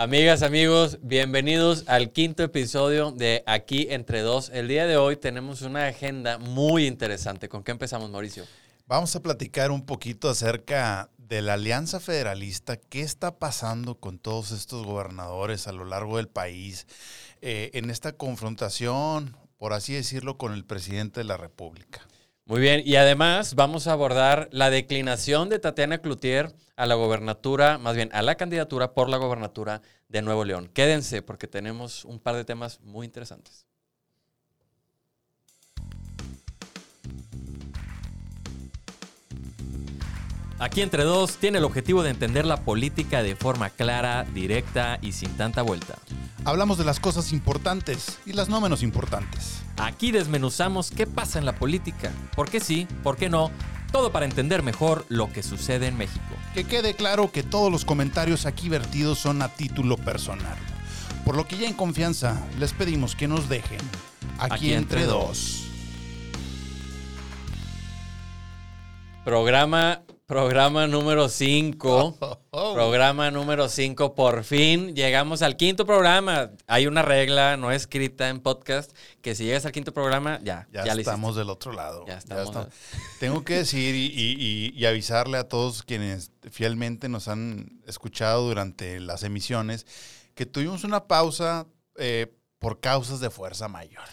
Amigas, amigos, bienvenidos al quinto episodio de Aquí entre dos. El día de hoy tenemos una agenda muy interesante. ¿Con qué empezamos, Mauricio? Vamos a platicar un poquito acerca de la Alianza Federalista, qué está pasando con todos estos gobernadores a lo largo del país eh, en esta confrontación, por así decirlo, con el presidente de la República. Muy bien, y además vamos a abordar la declinación de Tatiana Cloutier a la gobernatura, más bien a la candidatura por la gobernatura de Nuevo León. Quédense porque tenemos un par de temas muy interesantes. Aquí entre dos tiene el objetivo de entender la política de forma clara, directa y sin tanta vuelta. Hablamos de las cosas importantes y las no menos importantes. Aquí desmenuzamos qué pasa en la política, por qué sí, por qué no, todo para entender mejor lo que sucede en México. Que quede claro que todos los comentarios aquí vertidos son a título personal. Por lo que ya en confianza les pedimos que nos dejen aquí, Aquí entre, entre dos. Programa, programa número 5. Oh. Programa número 5, por fin llegamos al quinto programa. Hay una regla no escrita en podcast que si llegas al quinto programa, ya, Ya, estamos del otro lado. Ya estamos. Tengo que decir y, y- y- y avisarle a todos quienes fielmente nos han escuchado durante las emisiones que tuvimos una pausa eh, por causas de fuerza mayor.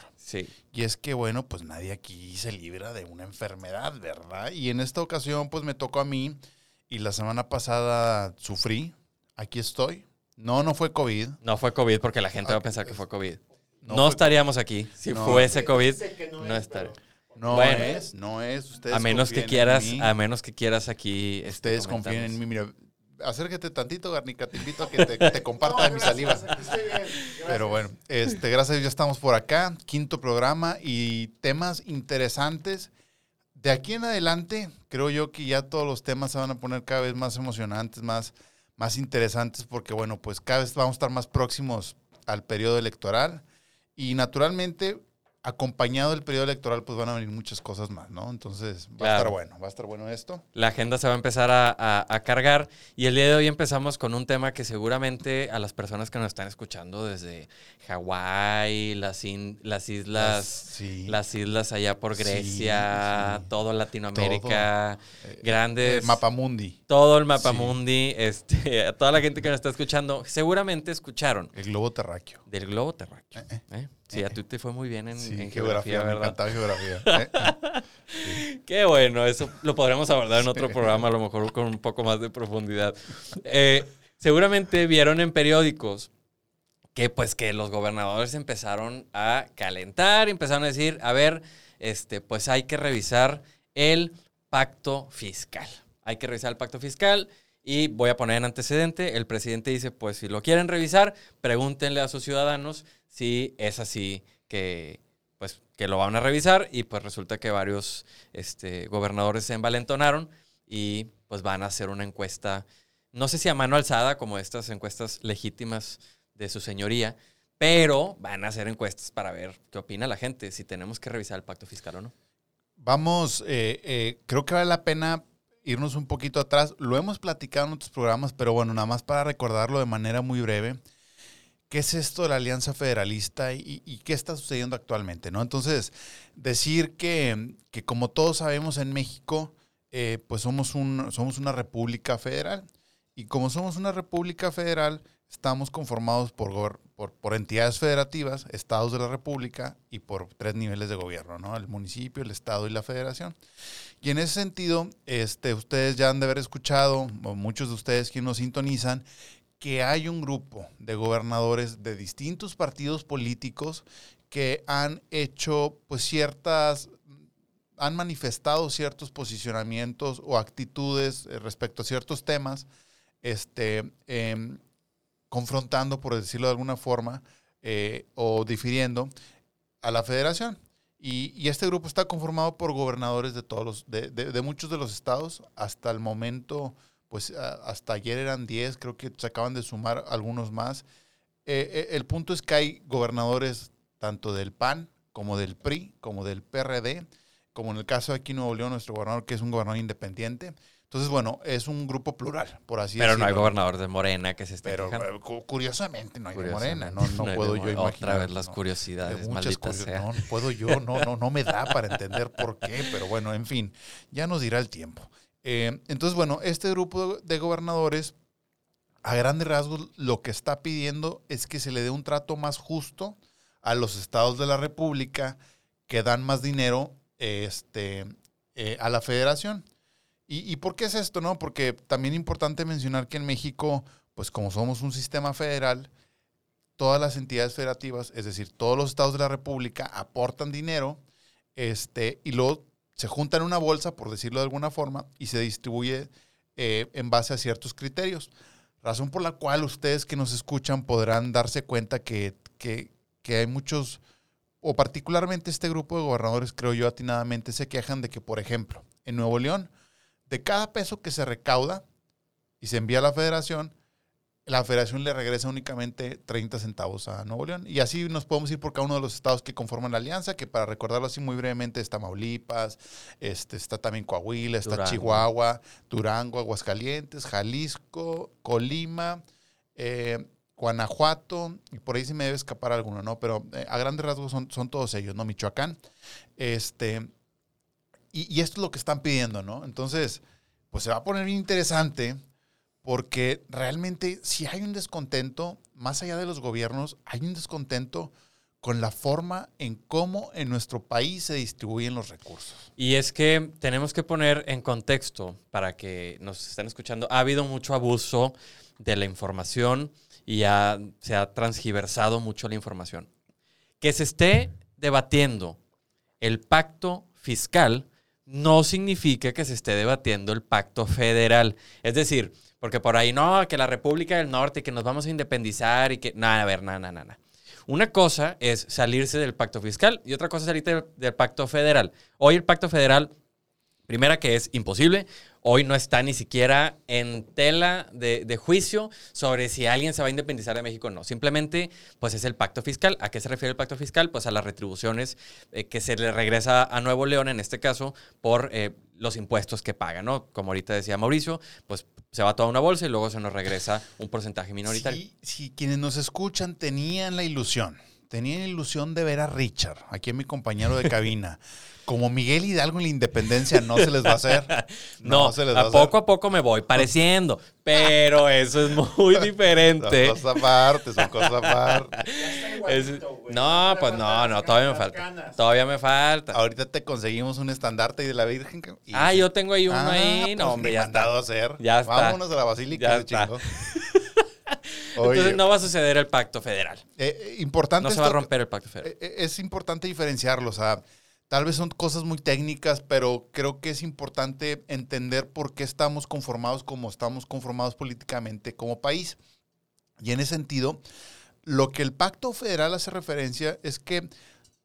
Sí. Y es que, bueno, pues nadie aquí se libra de una enfermedad, ¿verdad? Y en esta ocasión, pues me tocó a mí y la semana pasada sufrí. Aquí estoy. No, no fue COVID. No fue COVID porque la gente va a Ah, pensar que fue COVID. No, No fue- estaríamos aquí. Si No. fuese COVID, no estaría. No Bueno. es, no es. Ustedes A menos que confíen en quieras, mí. a menos que quieras aquí. este, Ustedes confíen en mí. Mira, acércate tantito, Garnica. Te invito a que te, te comparta de mi saliva. Pero bueno, este, gracias a Dios ya estamos por acá. Quinto programa y temas interesantes. De aquí en adelante, creo yo que ya todos los temas se van a poner cada vez más emocionantes, más, más interesantes, porque bueno, pues cada vez vamos a estar más próximos al periodo electoral. Y naturalmente, acompañado del periodo electoral, pues van a venir muchas cosas más, ¿no? Entonces, va a estar bueno, va a estar bueno esto. La agenda se va a empezar a, a- a cargar y el día de hoy empezamos con un tema que seguramente a las personas que nos están escuchando desde Hawái, las, in- las islas, sí. las islas allá por Grecia, sí. todo Latinoamérica, Eh, grandes, el Mapamundi, todo el mapamundi, este, a toda la gente que nos está escuchando, seguramente escucharon el globo terráqueo. del globo terráqueo. Eh, eh. ¿eh? Sí, a ti te fue muy bien en, Sí, en geografía, geografía, me ¿verdad? encantaba geografía. Eh, Qué bueno, eso lo podremos abordar en otro programa, a lo mejor con un poco más de profundidad. Eh, seguramente vieron en periódicos que pues que los gobernadores empezaron a calentar, empezaron a decir, a ver, este, pues hay que revisar el pacto fiscal. Hay que revisar el pacto fiscal y voy a poner en antecedente, el presidente dice, pues si lo quieren revisar, pregúntenle a sus ciudadanos si es así que pues que lo van a revisar y pues resulta que varios este, gobernadores se envalentonaron y pues van a hacer una encuesta, no sé si a mano alzada como estas encuestas legítimas de su señoría, pero van a hacer encuestas para ver qué opina la gente, si tenemos que revisar el pacto fiscal o no. Vamos, eh, eh, creo que vale la pena irnos un poquito atrás. Lo hemos platicado en otros programas, pero bueno, nada más para recordarlo de manera muy breve. ¿Qué es esto de la Alianza Federalista y, qué está sucediendo actualmente? ¿no? Entonces, decir que, que como todos sabemos en México, eh, pues somos, un, somos una república federal. Y como somos una república federal, estamos conformados por, por entidades federativas, estados de la república y por tres niveles de gobierno, ¿no? El municipio, el estado y la federación. Y en ese sentido, este, ustedes ya han de haber escuchado, o muchos de ustedes que nos sintonizan, que hay un grupo de gobernadores de distintos partidos políticos que han hecho pues ciertas han manifestado ciertos posicionamientos o actitudes eh, respecto a ciertos temas, este, em, confrontando, por decirlo de alguna forma, eh, o difiriendo a la federación. Y, este grupo está conformado por gobernadores de todos los, de, muchos de los estados. Hasta el momento, pues hasta ayer eran 10, creo que se acaban de sumar algunos más. Eh, eh, el punto es que hay gobernadores tanto del PAN como del PRI, como del PRD, como en el caso de aquí en Nuevo León, nuestro gobernador, que es un gobernador independiente. Entonces bueno, es un grupo plural, por así Pero decirlo. no hay gobernador de Morena que se esté Pero quejando. eh, cu- curiosamente no hay de Morena, no, no, de puedo yo imaginar. Otra vez las no. curiosidades, maldita curios- sea. No, puedo yo, no, no, no me da para entender por qué, pero bueno, en fin, ya nos dirá el tiempo. Eh, entonces, bueno, este grupo de gobernadores, a grandes rasgos, lo que está pidiendo es que se le dé un trato más justo a los estados de la República que dan más dinero este, eh, a la federación. ¿Y, ¿Y por qué es esto? no? Porque también es importante mencionar que en México, pues como somos un sistema federal, todas las entidades federativas, es decir, todos los estados de la República aportan dinero este, y luego se juntan en una bolsa, por decirlo de alguna forma, y se distribuye eh, en base a ciertos criterios. Razón por la cual ustedes que nos escuchan podrán darse cuenta que, que, que hay muchos, o particularmente este grupo de gobernadores, creo yo atinadamente, se quejan de que, por ejemplo, en Nuevo León, de cada peso que se recauda y se envía a la federación, la federación le regresa únicamente 30 centavos a Nuevo León. Y así nos podemos ir por cada uno de los estados que conforman la alianza, que para recordarlo así muy brevemente está Tamaulipas, este, está también Coahuila, está Durango. Chihuahua, Durango, Aguascalientes, Jalisco, Colima, eh, Guanajuato, y por ahí se me debe escapar alguno, ¿no? Pero eh, a grandes rasgos son, son todos ellos, ¿no? Michoacán. Este, y, esto es lo que están pidiendo, ¿no? Entonces, pues se va a poner bien interesante porque realmente si hay un descontento, más allá de los gobiernos, hay un descontento con la forma en cómo en nuestro país se distribuyen los recursos. Y es que tenemos que poner en contexto para que nos estén escuchando. Ha habido mucho abuso de la información y se ha transgiversado mucho la información. Que se esté debatiendo el pacto fiscal no significa que se esté debatiendo el pacto federal. Es decir, porque por ahí no, que la República del Norte, que nos vamos a independizar y que... Nada, a ver, nada, nada, nada. Una cosa es salirse del pacto fiscal y otra cosa es salirse del, del pacto federal. Hoy el pacto federal, primera que es imposible, hoy no está ni siquiera en tela de, juicio sobre si alguien se va a independizar de México o no. Simplemente, pues es el pacto fiscal. ¿A qué se refiere el pacto fiscal? Pues a las retribuciones eh, que se le regresa a Nuevo León, en este caso, por eh, los impuestos que paga, ¿no? Como ahorita decía Mauricio, pues se va toda una bolsa y luego se nos regresa un porcentaje minoritario. Si quienes nos escuchan tenían la ilusión, tenían la ilusión de ver a Richard, aquí mi compañero de cabina, como Miguel Hidalgo en la independencia, no se les va a hacer. No, se les va a hacer. poco a poco me voy pareciendo, pero eso es muy diferente. Son cosas aparte, son cosas aparte. Es- no, pues no, no, todavía me falta. Todavía me falta. Ahorita te conseguimos un estandarte de la Virgen. y- Ah, yo tengo ahí uno Ah, ahí. pues No, hombre, ya mandado está. a hacer. Ya está. Vámonos a la basílica. Ya está. Oye, Entonces no va a suceder el pacto federal. eh, eh, importante No se va a romper el pacto federal. Eh, Es importante diferenciarlo, o sea, tal vez son cosas muy técnicas, pero creo que es importante entender por qué estamos conformados como estamos conformados políticamente como país. Y en ese sentido, lo que el pacto federal hace referencia es que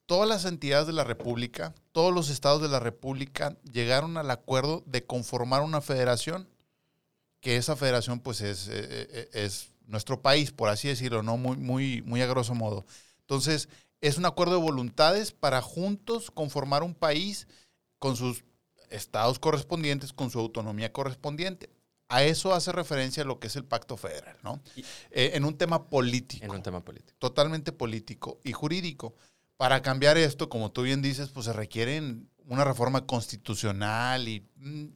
todas las entidades de la República, todos los estados de la República llegaron al acuerdo de conformar una federación, que esa federación pues es, es nuestro país, por así decirlo, ¿no? Muy, muy, muy a grosso modo. Entonces, es un acuerdo de voluntades para juntos conformar un país con sus estados correspondientes, con su autonomía correspondiente. A eso hace referencia lo que es el pacto federal, ¿no? Y- Eh, en un tema político En un tema político. totalmente político y jurídico. Para cambiar esto, como tú bien dices, pues se requieren una reforma constitucional y mm,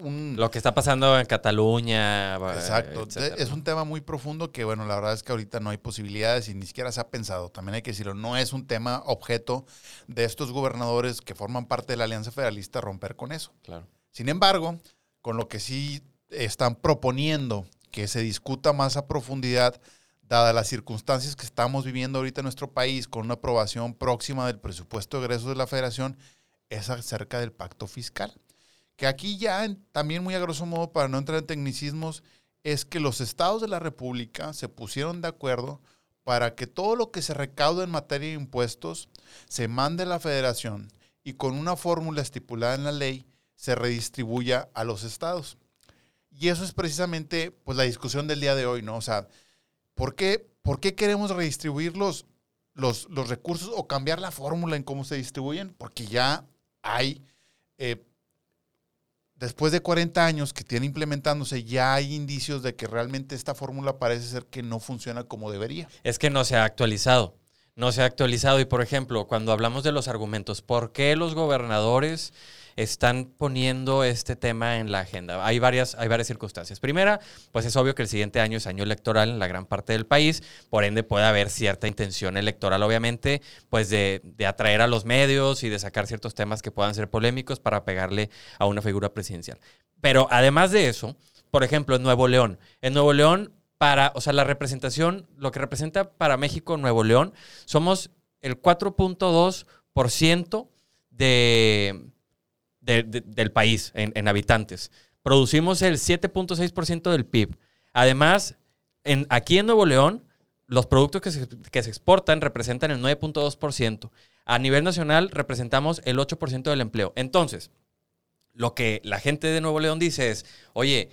un... Lo que está pasando en Cataluña. eh, Exacto. etcétera, es un tema muy profundo que, bueno, la verdad es que ahorita no hay posibilidades y ni siquiera se ha pensado. También hay que decirlo, no es un tema objeto de estos gobernadores que forman parte de la Alianza Federalista romper con eso. Claro. Sin embargo, con lo que sí están proponiendo que se discuta más a profundidad, dadas las circunstancias que estamos viviendo ahorita en nuestro país, con una aprobación próxima del presupuesto de egresos de la federación, es acerca del pacto fiscal. Que aquí ya, también muy a grosso modo, para no entrar en tecnicismos, es que los estados de la República se pusieron de acuerdo para que todo lo que se recauda en materia de impuestos se mande a la federación y con una fórmula estipulada en la ley se redistribuya a los estados. Y eso es precisamente pues, la discusión del día de hoy, ¿no? O sea, ¿por qué, por qué queremos redistribuir los, los, los recursos o cambiar la fórmula en cómo se distribuyen? Porque ya hay eh, después de 40 años que tiene implementándose, ya hay indicios de que realmente esta fórmula parece ser que no funciona como debería. Es que no se ha actualizado. No se ha actualizado. Y por ejemplo, cuando hablamos de los argumentos, ¿por qué los gobernadores están poniendo este tema en la agenda. Hay varias, hay varias circunstancias. Primera, pues es obvio que el siguiente año es año electoral en la gran parte del país, por ende puede haber cierta intención electoral, obviamente, pues de, de atraer a los medios y de sacar ciertos temas que puedan ser polémicos para pegarle a una figura presidencial. Pero además de eso, por ejemplo, en Nuevo León, en Nuevo León, para, o sea, la representación, lo que representa para México Nuevo León, somos el 4.2% de, del país en, habitantes. Producimos el 7.6% del PIB. Además, en, aquí en Nuevo León, los productos que se, que se exportan representan el 9.2%. A nivel nacional representamos el 8% del empleo. Entonces, lo que la gente de Nuevo León dice es, oye,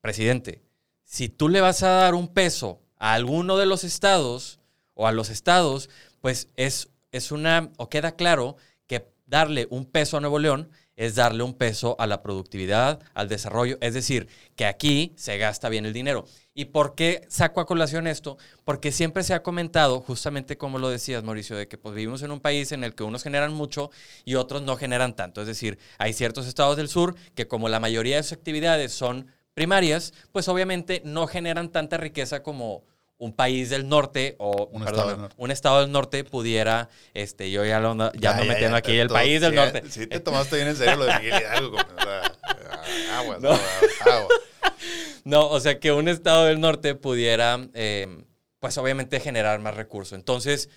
presidente, si tú le vas a dar un peso a alguno de los estados o a los estados, pues es, es una, o queda claro que darle un peso a Nuevo León es darle un peso a la productividad, al desarrollo, es decir, que aquí se gasta bien el dinero. ¿Y por qué saco a colación esto? Porque siempre se ha comentado, justamente como lo decías, Mauricio, de que pues, vivimos en un país en el que unos generan mucho y otros no generan tanto. Es decir, hay ciertos estados del sur que como la mayoría de sus actividades son primarias, pues obviamente no generan tanta riqueza como un país del norte o un, estado, del norte. un estado del norte pudiera, este, yo ya, lo, ya, no metiendo aquí el país del norte. Sí, te tomaste bien en serio lo de Miguel Hidalgo. o sea, agua, no. agua. no, o sea, que un estado del norte pudiera, eh, pues obviamente generar más recursos. Entonces,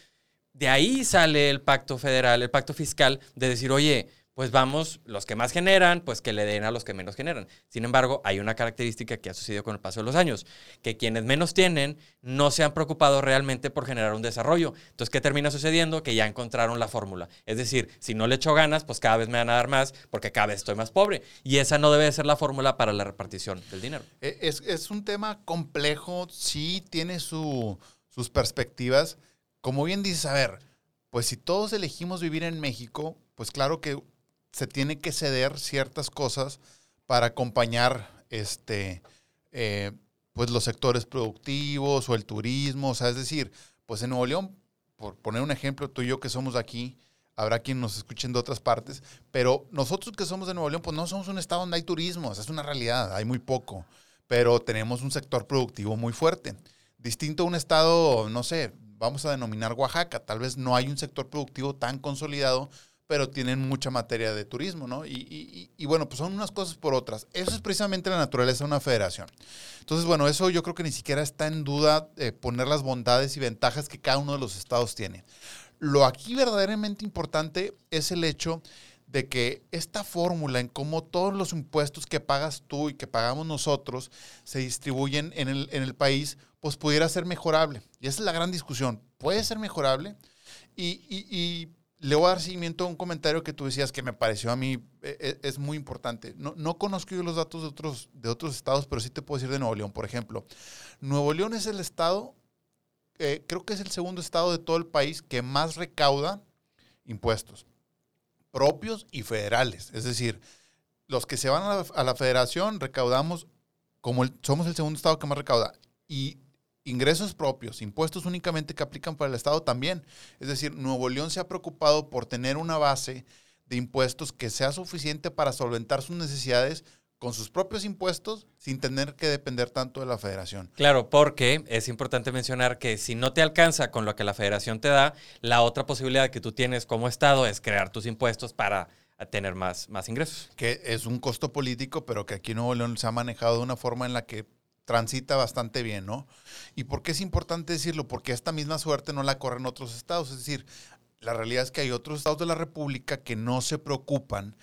de ahí sale el pacto federal, el pacto fiscal, de decir, oye, pues vamos, los que más generan, pues que le den a los que menos generan. Sin embargo, hay una característica que ha sucedido con el paso de los años, que quienes menos tienen no se han preocupado realmente por generar un desarrollo. Entonces, ¿qué termina sucediendo? Que ya encontraron la fórmula. Es decir, si no le echo ganas, pues cada vez me van a dar más porque cada vez estoy más pobre. Y esa no debe ser la fórmula para la repartición del dinero. E, es, un tema complejo, sí tiene sus perspectivas. Como bien dices, a ver, pues si todos elegimos vivir en México, pues claro que se tiene que ceder ciertas cosas para acompañar este, eh, pues los sectores productivos o el turismo. O sea, es decir, pues en Nuevo León, por poner un ejemplo, tú y yo que somos aquí, habrá quien nos escuchen de otras partes, pero nosotros que somos de Nuevo León, pues no somos un estado donde hay turismo, es una realidad, hay muy poco, pero tenemos un sector productivo muy fuerte. Distinto a un estado, no sé, vamos a denominar Oaxaca, tal vez no hay un sector productivo tan consolidado, pero tienen mucha materia de turismo, ¿no? Y, bueno, pues son unas cosas por otras. Eso es precisamente la naturaleza de una federación. Entonces, bueno, eso yo creo que ni siquiera está en duda eh, poner las bondades y ventajas que cada uno de los estados tiene. Lo aquí verdaderamente importante es el hecho de que esta fórmula en cómo todos los impuestos que pagas tú y que pagamos nosotros se distribuyen en el, en el país, pues pudiera ser mejorable. Y esa es la gran discusión. ¿Puede ser mejorable? y, y le voy a dar seguimiento a un comentario que tú decías que me pareció a mí eh, eh, es muy importante. No, no conozco yo los datos de otros, de otros estados, pero sí te puedo decir de Nuevo León, por ejemplo. Nuevo León es el estado, eh, creo que es el segundo estado de todo el país que más recauda impuestos propios y federales. Es decir, los que se van a la, federación recaudamos, como somos el segundo estado que más recauda. Y ingresos propios, impuestos únicamente que aplican para el Estado también. Es decir, Nuevo León se ha preocupado por tener una base de impuestos que sea suficiente para solventar sus necesidades con sus propios impuestos sin tener que depender tanto de la federación. Claro, porque es importante mencionar que si no te alcanza con lo que la federación te da, la otra posibilidad que tú tienes como Estado es crear tus impuestos para tener más, más ingresos. Que es un costo político, pero que aquí en Nuevo León se ha manejado de una forma en la que transita bastante bien, ¿no? ¿Y por qué es importante decirlo? Porque esta misma suerte no la corren otros estados. Es decir, la realidad es que hay otros estados de la República que no se preocupan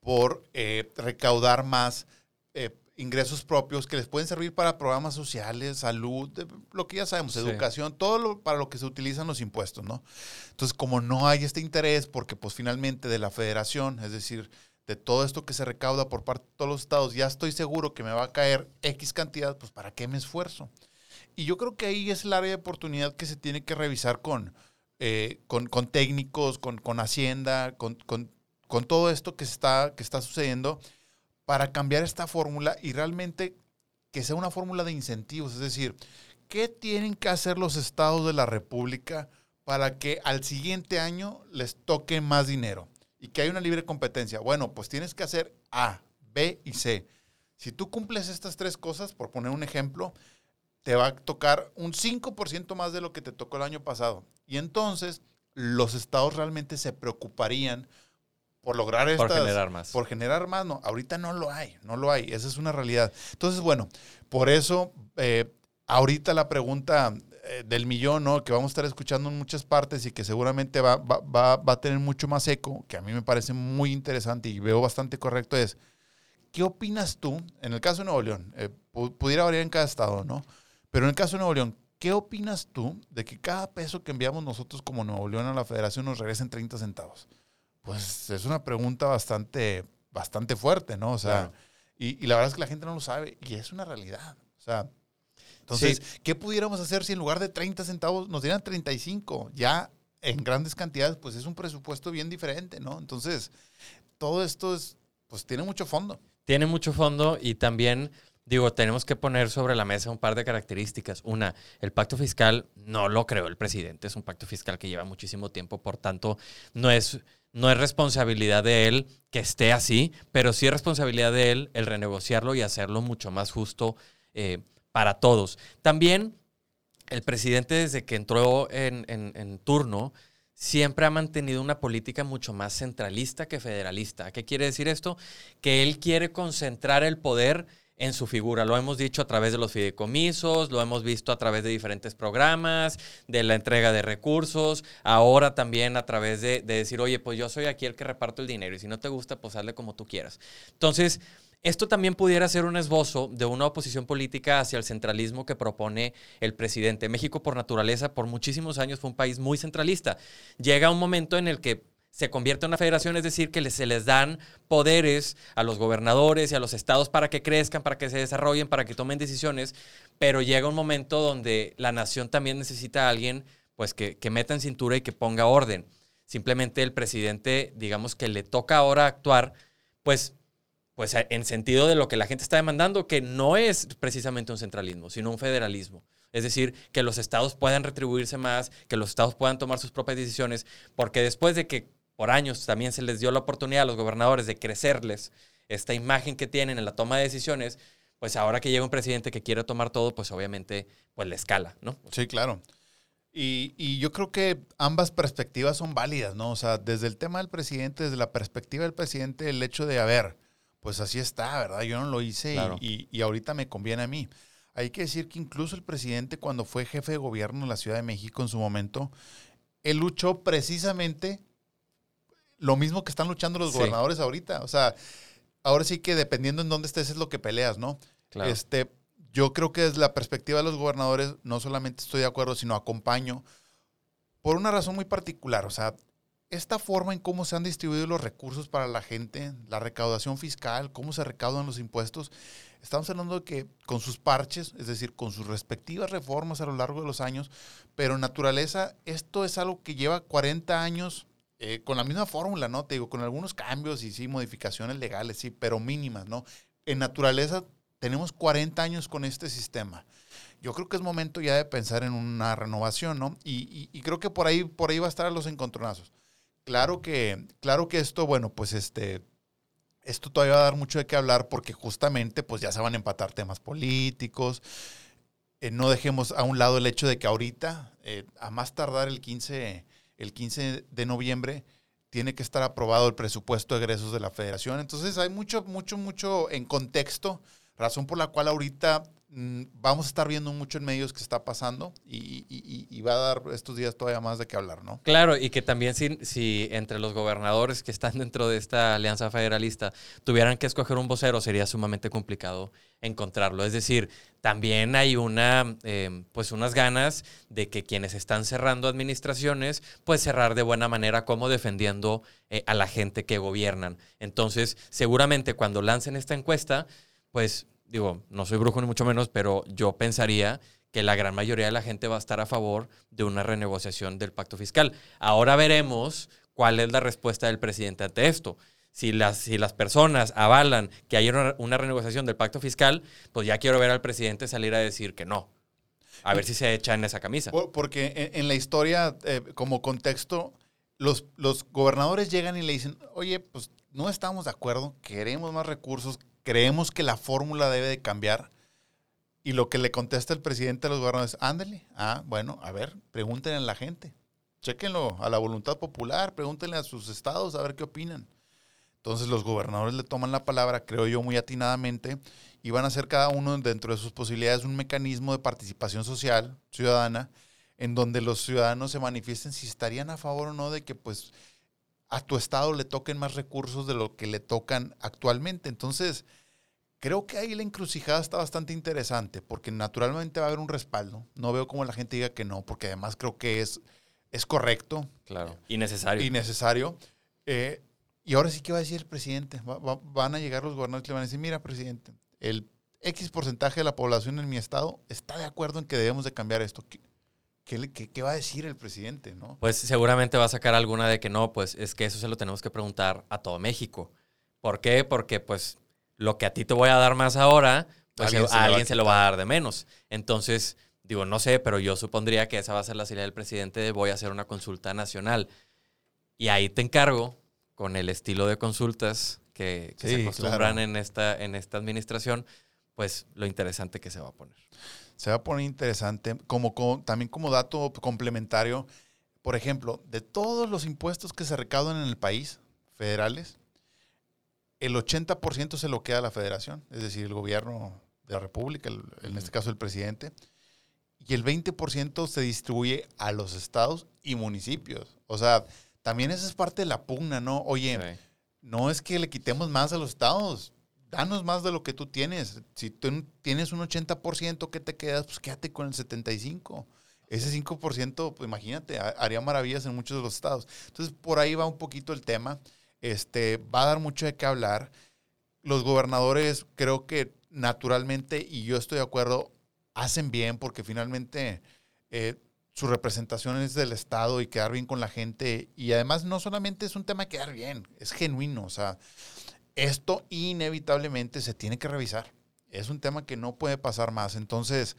por eh, recaudar más eh, ingresos propios que les pueden servir para programas sociales, salud, lo que ya sabemos, educación, todo lo, para lo que se utilizan los impuestos, ¿no? Entonces, como no hay este interés, porque pues finalmente de la federación, es decir, de todo esto que se recauda por parte de todos los estados, ya estoy seguro que me va a caer X cantidad, pues ¿para qué me esfuerzo? Y yo creo que ahí es el área de oportunidad que se tiene que revisar con, eh, con, técnicos, con, Hacienda, con, todo esto que está, que está sucediendo, para cambiar esta fórmula y realmente que sea una fórmula de incentivos. Es decir, ¿qué tienen que hacer los estados de la República para que al siguiente año les toque más dinero y que haya una libre competencia? Bueno, pues tienes que hacer A, B y C. Si tú cumples estas tres cosas, por poner un ejemplo, te va a tocar un 5% más de lo que te tocó el año pasado. Y entonces los estados realmente se preocuparían por lograr estas... Por generar más. Por generar más, no. Ahorita no lo hay, no lo hay. Esa es una realidad. Entonces, bueno, por eso, eh, ahorita la pregunta eh, del millón, ¿no? Que vamos a estar escuchando en muchas partes y que seguramente va, va, va, va a tener mucho más eco, que a mí me parece muy interesante y veo bastante correcto, es, ¿qué opinas tú, en el caso de Nuevo León, eh, pudiera variar en cada estado, ¿no? Pero en el caso de Nuevo León, ¿qué opinas tú de que cada peso que enviamos nosotros como Nuevo León a la federación nos regrese en 30 centavos? Pues es una pregunta bastante, bastante fuerte, ¿no? O sea, y, y, la verdad es que la gente no lo sabe y es una realidad. O sea, entonces, ¿qué pudiéramos hacer si en lugar de 30 centavos nos dieran 35? Ya en grandes cantidades, pues es un presupuesto bien diferente, ¿no? Entonces, todo esto es, pues tiene mucho fondo. Tiene mucho fondo y también Digo, tenemos que poner sobre la mesa un par de características. Una, el pacto fiscal no lo creó el presidente, es un pacto fiscal que lleva muchísimo tiempo, por tanto, no es, no es responsabilidad de él que esté así, pero sí es responsabilidad de él el renegociarlo y hacerlo mucho más justo eh, para todos. También el presidente desde que entró en, turno siempre ha mantenido una política mucho más centralista que federalista. ¿Qué quiere decir esto? Que él quiere concentrar el poder en su figura. Lo hemos dicho a través de los fideicomisos, lo hemos visto a través de diferentes programas, de la entrega de recursos, ahora también a través de, decir, oye, pues yo soy aquí el que reparto el dinero y si no te gusta, pues hazle como tú quieras. Entonces, esto también pudiera ser un esbozo de una oposición política hacia el centralismo que propone el presidente. México, por naturaleza, por muchísimos años fue un país muy centralista. Llega un momento en el que se convierte en una federación, es decir, que se les dan poderes a los gobernadores y a los estados para que crezcan, para que se desarrollen, para que tomen decisiones, pero llega un momento donde la nación también necesita a alguien pues que, meta en cintura y que ponga orden. Simplemente el presidente, digamos que le toca ahora actuar, pues, pues en sentido de lo que la gente está demandando, que no es precisamente un centralismo, sino un federalismo. Es decir, que los estados puedan retribuirse más, que los estados puedan tomar sus propias decisiones, porque después de que por años también se les dio la oportunidad a los gobernadores de crecerles esta imagen que tienen en la toma de decisiones, pues ahora que llega un presidente que quiere tomar todo, pues obviamente pues le escala, ¿no? Sí, claro. Y, y, yo creo que ambas perspectivas son válidas, ¿no? O sea, desde el tema del presidente, desde la perspectiva del presidente, el hecho de, a ver, pues así está, ¿verdad? Yo no lo hice y, y, ahorita me conviene a mí. Hay que decir que incluso el presidente, cuando fue jefe de gobierno en la Ciudad de México en su momento, él luchó precisamente lo mismo que están luchando los gobernadores ahorita. O sea, ahora sí que dependiendo en dónde estés es lo que peleas, ¿no? Este, yo creo que desde la perspectiva de los gobernadores no solamente estoy de acuerdo, sino acompaño por una razón muy particular. O sea, esta forma en cómo se han distribuido los recursos para la gente, la recaudación fiscal, cómo se recaudan los impuestos, estamos hablando de que con sus parches, es decir, con sus respectivas reformas a lo largo de los años, pero en naturaleza esto es algo que lleva 40 años eh, con la misma fórmula, ¿no? Te digo, con algunos cambios y sí, modificaciones legales, sí, pero mínimas, ¿no? En naturaleza tenemos 40 años con este sistema. Yo creo que es momento ya de pensar en una renovación, ¿no? Y, y, creo que por ahí, por ahí va a estar los encontronazos. Claro que, claro que esto, bueno, pues este, esto todavía va a dar mucho de qué hablar porque justamente pues ya se van a empatar temas políticos. Eh, no dejemos a un lado el hecho de que ahorita, eh, a más tardar el 15 el 15 de noviembre tiene que estar aprobado el presupuesto de egresos de la federación. Entonces hay mucho, mucho, mucho en contexto, razón por la cual ahorita vamos a estar viendo mucho en medios que está pasando y, va a dar estos días todavía más de qué hablar, ¿no? Claro, y que también si, si, entre los gobernadores que están dentro de esta alianza federalista tuvieran que escoger un vocero, sería sumamente complicado encontrarlo. Es decir, también hay una, em, pues unas ganas de que quienes están cerrando administraciones, pues cerrar de buena manera como defendiendo eh, a la gente que gobiernan. Entonces, seguramente cuando lancen esta encuesta, pues digo, no soy brujo ni mucho menos, pero yo pensaría que la gran mayoría de la gente va a estar a favor de una renegociación del pacto fiscal. Ahora veremos cuál es la respuesta del presidente ante esto Si las, si las personas avalan que hay una, una renegociación del pacto fiscal, pues ya quiero ver al presidente salir a decir que no. A ver si se echa en esa camisa. Por- Porque en, en la historia, eh, como contexto, los, los gobernadores llegan y le dicen, oye, pues no estamos de acuerdo, queremos más recursos, creemos que la fórmula debe de cambiar. Y lo que le contesta el presidente a los gobernadores, ándale, ah, bueno, a ver, pregúntenle a la gente, chéquenlo a la voluntad popular, pregúntenle a sus estados a ver qué opinan. Entonces los gobernadores le toman la palabra, creo yo, muy atinadamente, y van a hacer cada uno dentro de sus posibilidades un mecanismo de participación social, ciudadana, en donde los ciudadanos se manifiesten si estarían a favor o no de que pues a tu estado le toquen más recursos de lo que le tocan actualmente. Entonces, creo que ahí la encrucijada está bastante interesante, porque naturalmente va a haber un respaldo. No veo cómo la gente diga que no, porque además creo que es, es correcto Claro. Innecesario. y necesario. Eh, y ahora sí que va a decir el presidente. Va- va- van a llegar los gobernadores y le van a decir, mira, presidente, el X porcentaje de la población en mi estado está de acuerdo en que debemos de cambiar esto. ¿Qué, qué qué- va a decir el presidente? ¿no? Pues seguramente va a sacar alguna de que no, pues es que eso se lo tenemos que preguntar a todo México. ¿Por qué? Porque pues lo que a ti te voy a dar más ahora, pues Alguien a se a alguien se lo va a dar de menos. Entonces, digo, no sé, pero yo supondría que esa va a ser la salida del presidente de voy a hacer una consulta nacional. Y ahí te encargo con el estilo de consultas que, que se Sí, acostumbran claro. en, esta, en esta administración, pues lo interesante que se va a poner. Se va a poner interesante. Como, como- también como dato complementario, por ejemplo, de todos los impuestos que se recaudan en el país, federales, el 80% se lo queda a la federación, es decir, el gobierno de la República, el- en este caso el presidente, y el 20% se distribuye a los estados y municipios. O sea, también esa es parte de la pugna, ¿no? Oye, Sí. no es que le quitemos más a los estados. Danos más de lo que tú tienes. Si tú tienes un 80% que te quedas, pues quédate con el 75%. Ese 5%, pues imagínate, ha- haría maravillas en muchos de los estados. Entonces, por ahí va un poquito el tema. Este, va a dar mucho de qué hablar. Los gobernadores, creo que naturalmente, y yo estoy de acuerdo, hacen bien porque finalmente eh, su representación es del Estado y quedar bien con la gente. Y además no solamente es un tema de quedar bien, es genuino. O sea, esto inevitablemente se tiene que revisar. Es un tema que no puede pasar más. Entonces,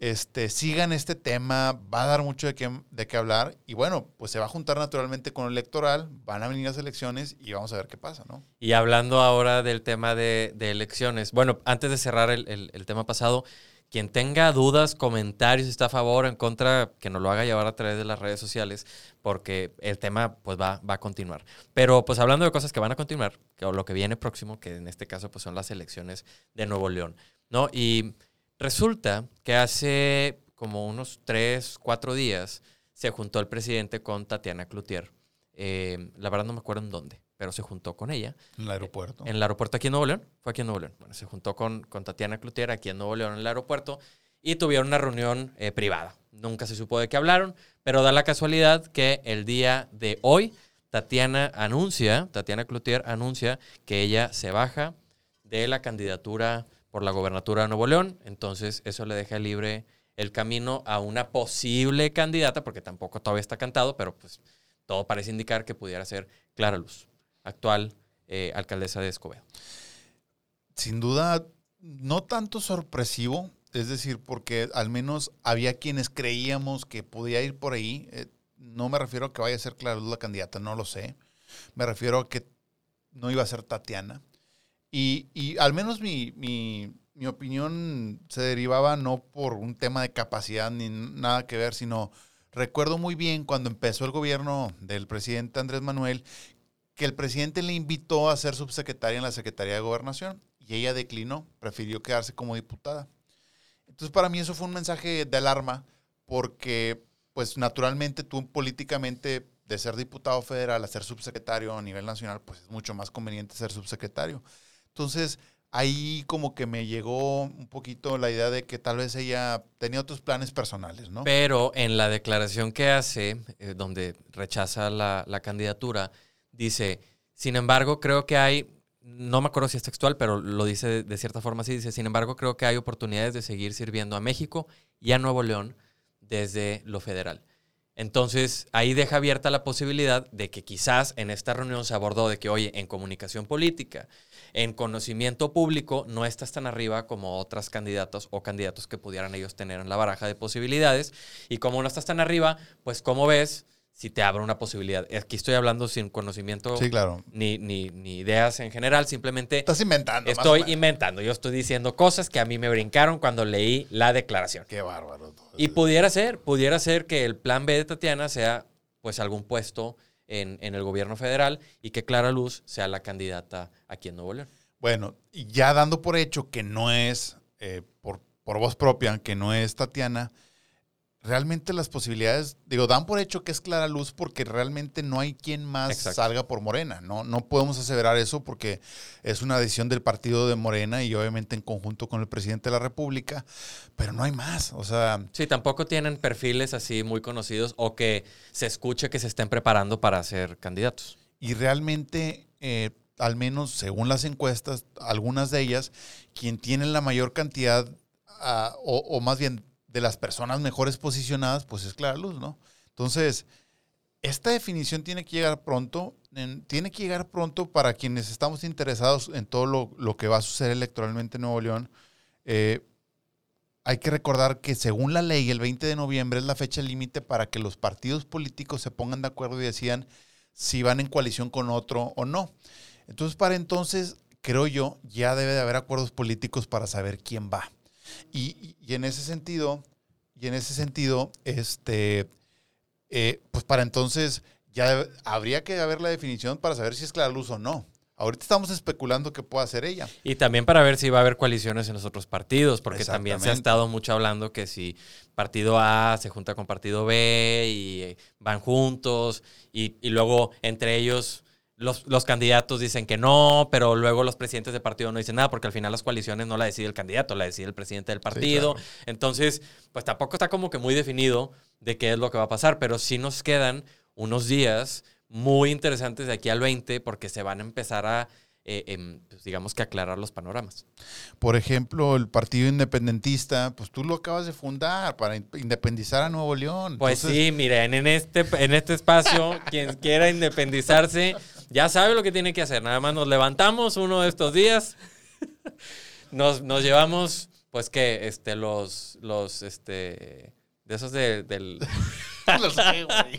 este, sigan este tema, va a dar mucho de qué, de qué hablar. Y bueno, pues se va a juntar naturalmente con el electoral, van a venir las elecciones y vamos a ver qué pasa, ¿no? Y hablando ahora del tema de, de elecciones, bueno, antes de cerrar el, el- el tema pasado, quien tenga dudas, comentarios, está a favor o en contra, que nos lo haga llevar a través de las redes sociales, porque el tema pues va, va a continuar. Pero pues hablando de cosas que van a continuar, que, o lo que viene próximo, que en este caso pues son las elecciones de Nuevo León, ¿no? Y resulta que hace como unos tres, cuatro días se juntó el presidente con Tatiana Cloutier. Eh, la verdad no me acuerdo en dónde, pero se juntó con ella. En el aeropuerto. En el aeropuerto aquí en Nuevo León. Fue aquí en Nuevo León. Bueno, se juntó con, con Tatiana Cloutier aquí en Nuevo León en el aeropuerto y tuvieron una reunión eh, privada. Nunca se supo de qué hablaron, pero da la casualidad que el día de hoy Tatiana anuncia, Tatiana Cloutier anuncia que ella se baja de la candidatura por la gobernatura de Nuevo León. Entonces eso le deja libre el camino a una posible candidata, porque tampoco todavía está cantado, pero pues todo parece indicar que pudiera ser Clara Luz, actual eh, alcaldesa de Escobedo. Sin duda, no tanto sorpresivo, es decir, porque al menos había quienes creíamos que podía ir por ahí. Eh, no me refiero a que vaya a ser Clara la candidata, no lo sé. Me refiero a que no iba a ser Tatiana. Y, y al menos mi, mi- mi opinión se derivaba no por un tema de capacidad ni nada que ver, sino recuerdo muy bien cuando empezó el gobierno del presidente Andrés Manuel que el presidente le invitó a ser subsecretaria en la Secretaría de Gobernación y ella declinó, prefirió quedarse como diputada. Entonces para mí eso fue un mensaje de alarma porque pues naturalmente tú políticamente de ser diputado federal a ser subsecretario a nivel nacional pues es mucho más conveniente ser subsecretario. Entonces ahí como que me llegó un poquito la idea de que tal vez ella tenía otros planes personales, ¿no? Pero en la declaración que hace, eh, donde rechaza la, la candidatura, dice, sin embargo, creo que hay, no me acuerdo si es textual, pero lo dice de, cierta forma así, dice, sin embargo, creo que hay oportunidades de seguir sirviendo a México y a Nuevo León desde lo federal. Entonces, ahí deja abierta la posibilidad de que quizás en esta reunión se abordó de que, oye, en comunicación política, en conocimiento público, no estás tan arriba como otras candidatas o candidatos que pudieran ellos tener en la baraja de posibilidades. Y como no estás tan arriba, pues, ¿cómo ves? Si te abre una posibilidad. Aquí estoy hablando sin conocimiento Sí, claro. ni, ni, ni ideas en general, simplemente Estás inventando. estoy inventando. Yo estoy diciendo cosas que a mí me brincaron cuando leí la declaración. Qué bárbaro. Y pudiera ser, pudiera ser que el plan B de Tatiana sea pues algún puesto en, en el gobierno federal y que Clara Luz sea la candidata aquí en Nuevo León. Bueno, ya dando por hecho que no es, eh, por, por voz propia, que no es Tatiana, realmente las posibilidades, digo, dan por hecho que es Clara Luz porque realmente no hay quien más Exacto. salga por Morena. No, no podemos aseverar eso porque es una decisión del partido de Morena y obviamente en conjunto con el presidente de la República, pero no hay más. O sea, Sí, tampoco tienen perfiles así muy conocidos o que se escuche que se estén preparando para ser candidatos. y realmente, eh, al menos según las encuestas, algunas de ellas, quien tiene la mayor cantidad, o, o más bien de las personas mejores posicionadas, pues es Clara Luz, ¿no? Entonces, esta definición tiene que llegar pronto, en- tiene que llegar pronto para quienes estamos interesados en todo lo, lo que va a suceder electoralmente en Nuevo León. Eh, hay que recordar que según la ley, el 20 de noviembre es la fecha límite para que los partidos políticos se pongan de acuerdo y decidan si van en coalición con otro o no. Entonces, para entonces, creo yo, ya debe de haber acuerdos políticos para saber quién va. Y, y en ese sentido, y en ese sentido, este, eh, pues para entonces ya habría que haber la definición para saber si es Clara Luz o no. Ahorita estamos especulando que pueda ser ella. Y también para ver si va a haber coaliciones en los otros partidos, porque también se ha estado mucho hablando que si partido A se junta con partido B y van juntos y, y luego entre ellos los, los candidatos dicen que no, pero luego los presidentes de partido no dicen nada porque al final las coaliciones no la decide el candidato, la decide el presidente del partido. claro. Entonces, pues tampoco está como que muy definido de qué es lo que va a pasar, pero sí nos quedan unos días muy interesantes de aquí al 20 porque se van a empezar a, eh, em, pues, digamos que aclarar los panoramas. Por ejemplo, el Partido Independentista, pues tú lo acabas de fundar para in- independizar a Nuevo León. Pues Entonces, sí, miren, en este, en este espacio, quien quiera independizarse, ya sabe lo que tiene que hacer. Nada más nos levantamos uno de estos días, nos, nos llevamos, pues que, este, los, los, este, de esos de- del... Lo sé, güey.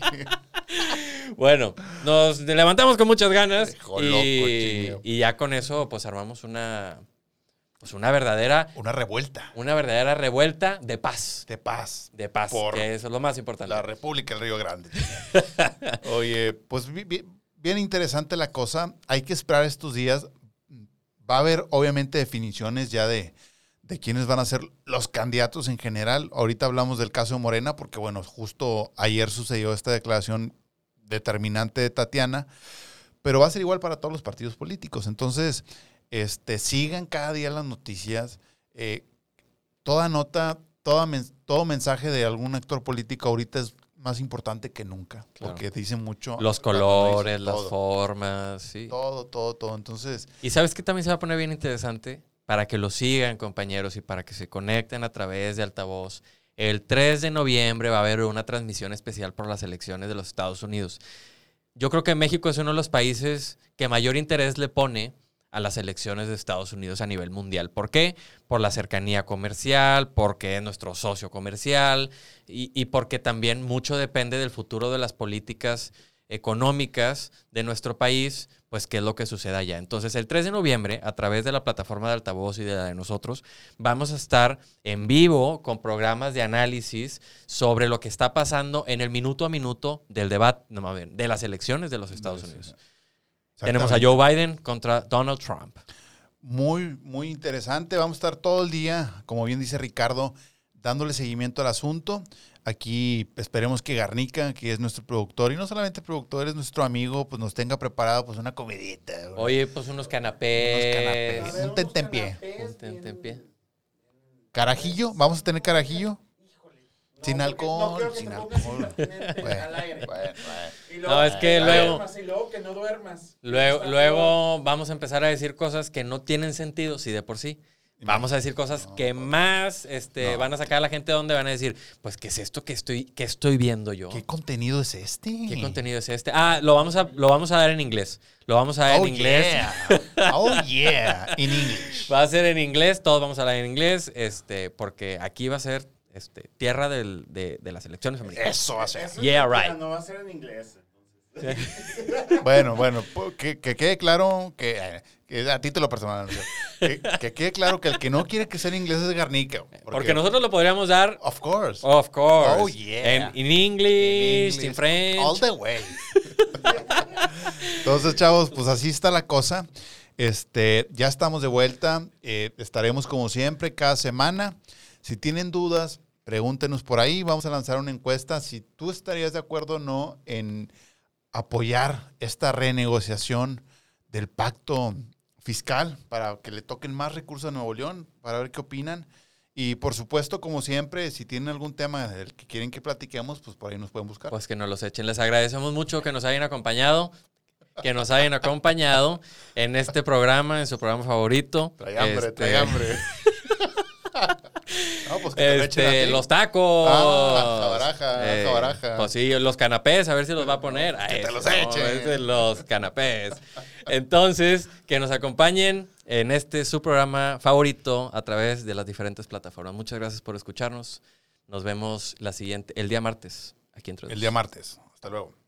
Bueno, nos levantamos con muchas ganas Dejó loco, y, y ya con eso, pues armamos una, pues una verdadera, Una revuelta una verdadera revuelta de paz. de paz. De paz, Por que eso es lo más importante. La República del Río Grande. Oye, pues bien, interesante la cosa. Hay que esperar estos días. Va a haber, obviamente, definiciones ya de, de quiénes van a ser los candidatos en general. Ahorita hablamos del caso de Morena, porque, bueno, justo ayer sucedió esta declaración determinante de Tatiana, pero va a ser igual para todos los partidos políticos. Entonces, este, sigan cada día las noticias. Eh, toda nota, todo mensaje de algún actor político ahorita es más importante que nunca, Claro. porque dice mucho. Los colores, las formas, sí. Todo, todo, todo. Entonces, Y sabes que también se va a poner bien interesante para que lo sigan, compañeros, y para que se conecten a través de altavoz. El 3 de noviembre va a haber una transmisión especial por las elecciones de los Estados Unidos. Yo creo que México es uno de los países que mayor interés le pone a las elecciones de Estados Unidos a nivel mundial. ¿Por qué? Por la cercanía comercial, porque es nuestro socio comercial y, y porque también mucho depende del futuro de las políticas económicas de nuestro país, pues qué es lo que suceda allá. Entonces, el 3 de noviembre, a través de la plataforma de altavoz y de la de nosotros, vamos a estar en vivo con programas de análisis sobre lo que está pasando en el minuto a minuto del debate, no, más bien, de las elecciones de los Estados Unidos. Tenemos a. Joe Biden contra Donald Trump. Muy, muy interesante. Vamos a estar todo el día, como bien dice Ricardo, dándole seguimiento al asunto. Aquí esperemos que Garnica, que es nuestro productor, y no solamente productor, es nuestro amigo, pues nos tenga preparado pues una comidita. Oye, pues unos Unos canapés. canapés. Un tentempié. Un tentempié. ¿Carajillo? ¿Vamos a tener carajillo? Sin porque alcohol, no sin alcohol. impertinente Bueno, al aire. bueno, bueno. Y No, es que no luego- duermas, y luego que no duermas. Luego, vamos a empezar a decir cosas que no tienen sentido, si de por sí. Vamos a decir cosas que más este, No. van a sacar a la gente donde van a decir, pues, ¿qué es esto que estoy, que estoy viendo yo? ¿Qué contenido es este? ¿Qué contenido es este? Ah, lo vamos a, lo vamos a dar en inglés. Lo vamos a dar Oh, en inglés. yeah. Oh, yeah. In English. Va a ser en inglés, todos vamos a hablar en inglés, este, porque aquí va a ser este, tierra del- de, de las elecciones americanas. Eso va a ser. Eso Yeah, right. No va a ser en inglés. Bueno, bueno, que, que quede claro que, eh, que a título personal, que, que quede claro que el que no quiere que sea en inglés es Garnica. Porque nosotros lo podríamos dar, Of course. of course, Oh, yeah. en in English, In in French. All the way. Entonces, chavos, pues así está la cosa. Este, ya estamos de vuelta. eh, estaremos como siempre cada semana. Si tienen dudas, pregúntenos por ahí. Vamos a lanzar una encuesta. Si tú estarías de acuerdo o no en apoyar esta renegociación del pacto fiscal para que le toquen más recursos a Nuevo León, para ver qué opinan. Y por supuesto, como siempre, si tienen algún tema del que quieren que platiquemos, pues por ahí nos pueden buscar. Pues que nos los echen. Les agradecemos mucho que nos hayan acompañado, que nos hayan acompañado en este programa, en su programa favorito. Trae hambre, Este, trae hambre. no, pues que Este, los tacos. Eh, Ah, jabaraja, jabaraja. Pues sí, los canapés, a ver si los va a poner. Que te eso, los no, canapés. Entonces, que nos acompañen en este su programa favorito a través de las diferentes plataformas. Muchas gracias por escucharnos. Nos vemos la siguiente, el día martes, aquí entre El día martes. Hasta luego.